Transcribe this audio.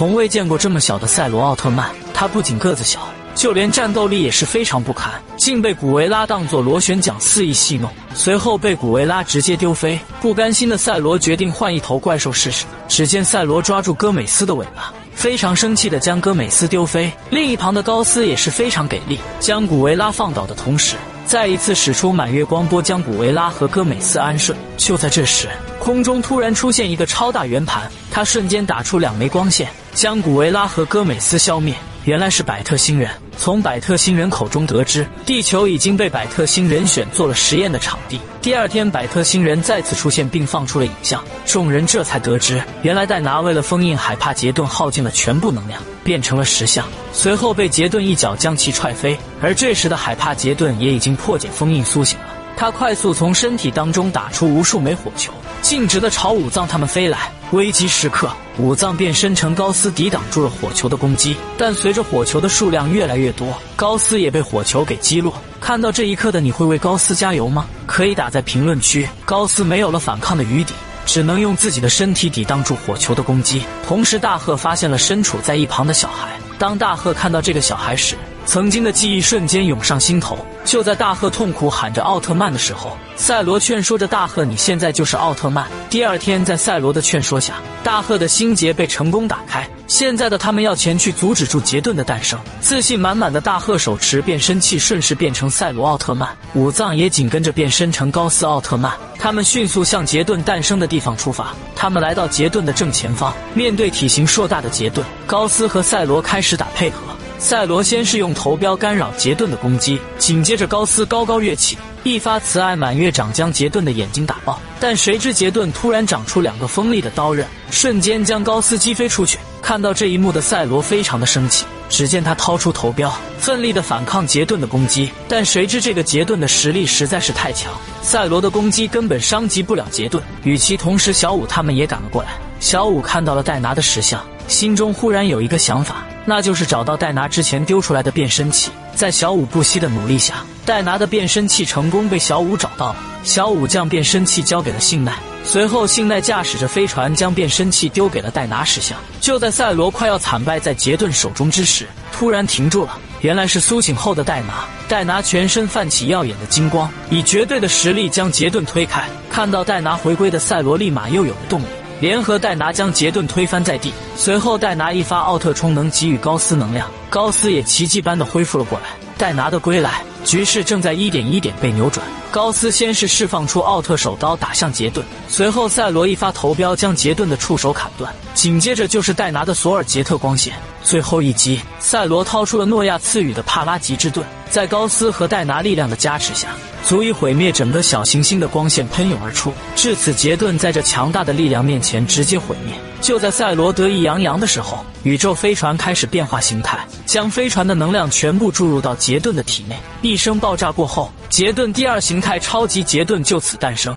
从未见过这么小的赛罗奥特曼，他不仅个子小。就连战斗力也是非常不堪，竟被古维拉当作螺旋桨肆意戏弄，随后被古维拉直接丢飞。不甘心的赛罗决定换一头怪兽试试。只见赛罗抓住戈美斯的尾巴，非常生气的将戈美斯丢飞。另一旁的高斯也是非常给力，将古维拉放倒的同时，再一次使出满月光波将古维拉和戈美斯安顺。就在这时，空中突然出现一个超大圆盘，他瞬间打出两枚光线，将古维拉和戈美斯消灭。原来是百特星人。从百特星人口中得知，地球已经被百特星人选做了实验的场地。第二天，百特星人再次出现，并放出了影像，众人这才得知，原来戴拿为了封印海帕杰顿，耗尽了全部能量，变成了石像，随后被杰顿一脚将其踹飞。而这时的海帕杰顿也已经破解封印，苏醒了。他快速从身体当中打出无数枚火球，径直的朝武藏他们飞来。危急时刻，武藏变身成高斯，抵挡住了火球的攻击。但随着火球的数量越来越多，高斯也被火球给击落。看到这一刻的你会为高斯加油吗？可以打在评论区。高斯没有了反抗的余地，只能用自己的身体抵挡住火球的攻击。同时，大赫发现了身处在一旁的小孩。当大赫看到这个小孩时，曾经的记忆瞬间涌上心头。就在大赫痛苦喊着奥特曼的时候，赛罗劝说着大赫：“你现在就是奥特曼。”第二天，在赛罗的劝说下，大赫的心结被成功打开。现在的他们要前去阻止住杰顿的诞生。自信满满的大赫手持变身器，顺势变成赛罗奥特曼。武藏也紧跟着变身成高斯奥特曼。他们迅速向杰顿诞生的地方出发。他们来到杰顿的正前方，面对体型硕大的杰顿，高斯和赛罗开始打配合。赛罗先是用头镖干扰杰顿的攻击，紧接着高斯高高跃起，一发慈爱满月掌将杰顿的眼睛打爆。但谁知杰顿突然长出两个锋利的刀刃，瞬间将高斯击飞出去。看到这一幕的赛罗非常的生气，只见他掏出头镖，奋力的反抗杰顿的攻击。但谁知这个杰顿的实力实在是太强，赛罗的攻击根本伤及不了杰顿。与其同时，小五他们也赶了过来。小五看到了戴拿的石像，心中忽然有一个想法。那就是找到戴拿之前丢出来的变身器，在小五不惜的努力下，戴拿的变身器成功被小五找到了。小五将变身器交给了信奈，随后信奈驾驶着飞船将变身器丢给了戴拿石像。就在赛罗快要惨败在杰顿手中之时，突然停住了。原来是苏醒后的戴拿，戴拿全身泛起耀眼的金光，以绝对的实力将杰顿推开。看到戴拿回归的赛罗立马又有了动力。联合戴拿将杰顿推翻在地，随后戴拿一发奥特冲能给予高斯能量，高斯也奇迹般的恢复了过来。戴拿的归来，局势正在一点一点被扭转。高斯先是释放出奥特手刀打向杰顿，随后赛罗一发头镖将杰顿的触手砍断，紧接着就是戴拿的索尔杰特光线，最后一击，赛罗掏出了诺亚赐予的帕拉吉之盾，在高斯和戴拿力量的加持下。足以毁灭整个小行星的光线喷涌而出，至此杰顿在这强大的力量面前直接毁灭。就在赛罗得意洋洋的时候，宇宙飞船开始变化形态，将飞船的能量全部注入到杰顿的体内。一声爆炸过后，杰顿第二形态超级杰顿就此诞生。